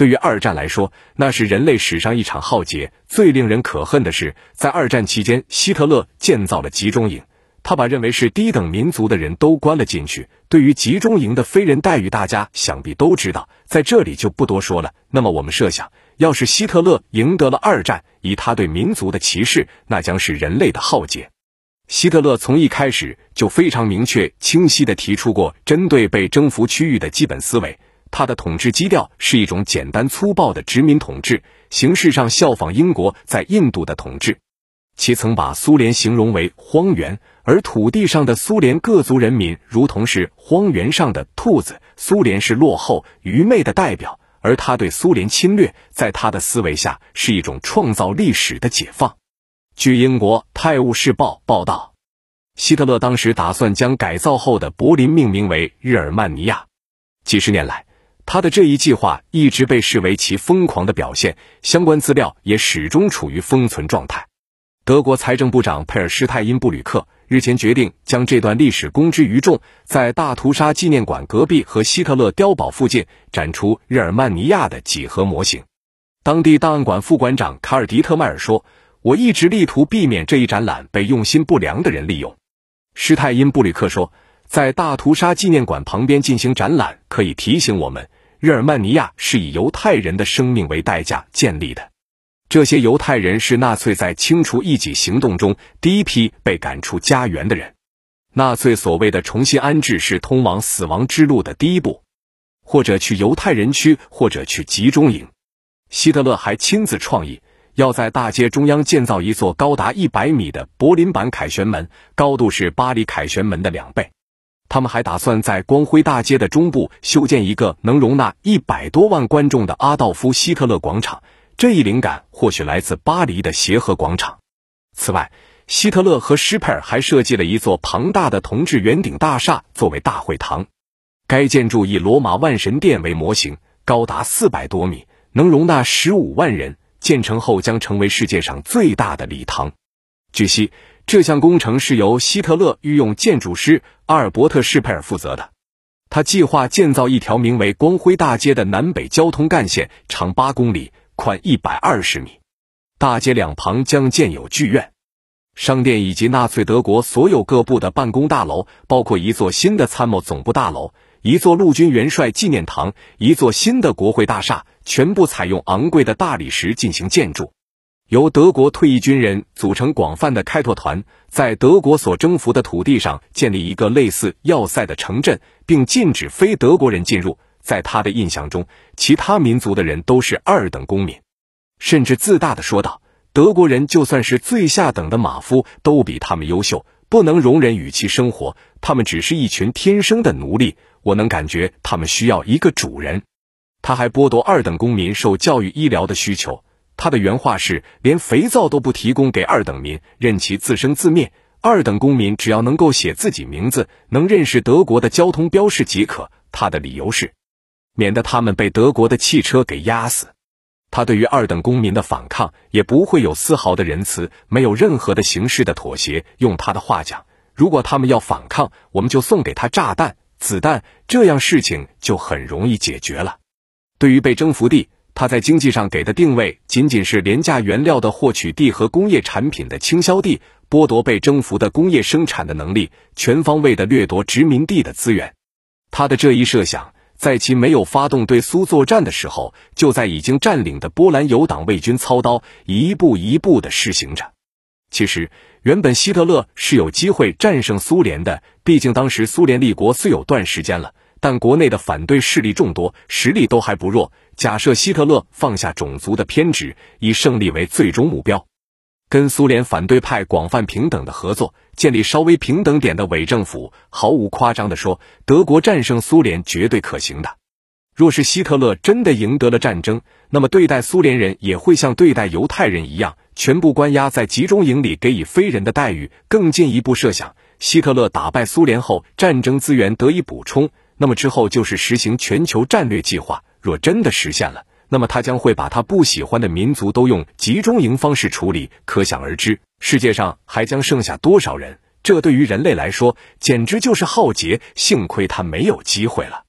对于二战来说，那是人类史上一场浩劫。最令人可恨的是，在二战期间，希特勒建造了集中营，他把认为是低等民族的人都关了进去。对于集中营的非人待遇，大家想必都知道，在这里就不多说了。那么，我们设想，要是希特勒赢得了二战，以他对民族的歧视，那将是人类的浩劫。希特勒从一开始就非常明确、清晰地提出过针对被征服区域的基本思维。他的统治基调是一种简单粗暴的殖民统治，形式上效仿英国在印度的统治。其曾把苏联形容为荒原，而土地上的苏联各族人民如同是荒原上的兔子。苏联是落后、愚昧的代表，而他对苏联侵略，在他的思维下是一种创造历史的解放。据英国《泰晤士报》报道，希特勒当时打算将改造后的柏林命名为日耳曼尼亚。几十年来，他的这一计划一直被视为其疯狂的表现，相关资料也始终处于封存状态。德国财政部长佩尔施泰因布吕克日前决定将这段历史公之于众，在大屠杀纪念馆隔壁和希特勒碉堡附近展出日耳曼尼亚的几何模型。当地档案馆副馆长卡尔迪特迈尔说：“我一直力图避免这一展览被用心不良的人利用。”施泰因布吕克说：“在大屠杀纪念馆旁边进行展览，可以提醒我们。”日耳曼尼亚是以犹太人的生命为代价建立的，这些犹太人是纳粹在清除异己行动中第一批被赶出家园的人。纳粹所谓的重新安置是通往死亡之路的第一步，或者去犹太人区，或者去集中营。希特勒还亲自创意，要在大街中央建造一座高达一百米的柏林版凯旋门，高度是巴黎凯旋门的两倍。他们还打算在光辉大街的中部修建一个能容纳一百多万观众的阿道夫·希特勒广场。这一灵感或许来自巴黎的协和广场。此外，希特勒和施佩尔还设计了一座庞大的铜制圆顶大厦作为大会堂。该建筑以罗马万神殿为模型，高达四百多米，能容纳十五万人。建成后将成为世界上最大的礼堂。据悉。这项工程是由希特勒御用建筑师阿尔伯特·施佩尔负责的。他计划建造一条名为“光辉大街”的南北交通干线，长八公里，宽一百二十米。大街两旁将建有剧院、商店以及纳粹德国所有各部的办公大楼，包括一座新的参谋总部大楼、一座陆军元帅纪念堂、一座新的国会大厦，全部采用昂贵的大理石进行建筑。由德国退役军人组成广泛的开拓团，在德国所征服的土地上建立一个类似要塞的城镇，并禁止非德国人进入。在他的印象中，其他民族的人都是二等公民，甚至自大的说道：“德国人就算是最下等的马夫，都比他们优秀，不能容忍与其生活。他们只是一群天生的奴隶。我能感觉他们需要一个主人。”他还剥夺二等公民受教育、医疗的需求。他的原话是：“连肥皂都不提供给二等民，任其自生自灭。二等公民只要能够写自己名字，能认识德国的交通标识即可。”他的理由是，免得他们被德国的汽车给压死。他对于二等公民的反抗也不会有丝毫的仁慈，没有任何的形式的妥协。用他的话讲，如果他们要反抗，我们就送给他炸弹、子弹，这样事情就很容易解决了。对于被征服地。他在经济上给的定位仅仅是廉价原料的获取地和工业产品的倾销地，剥夺被征服的工业生产的能力，全方位的掠夺殖民地的资源。他的这一设想，在其没有发动对苏作战的时候，就在已经占领的波兰有党卫军操刀，一步一步的施行着。其实，原本希特勒是有机会战胜苏联的，毕竟当时苏联立国虽有段时间了。但国内的反对势力众多，实力都还不弱。假设希特勒放下种族的偏执，以胜利为最终目标，跟苏联反对派广泛平等的合作，建立稍微平等点的伪政府，毫无夸张的说，德国战胜苏联绝对可行的。若是希特勒真的赢得了战争，那么对待苏联人也会像对待犹太人一样，全部关押在集中营里，给予非人的待遇。更进一步设想，希特勒打败苏联后，战争资源得以补充。那么之后就是实行全球战略计划。若真的实现了，那么他将会把他不喜欢的民族都用集中营方式处理。可想而知，世界上还将剩下多少人？这对于人类来说简直就是浩劫。幸亏他没有机会了。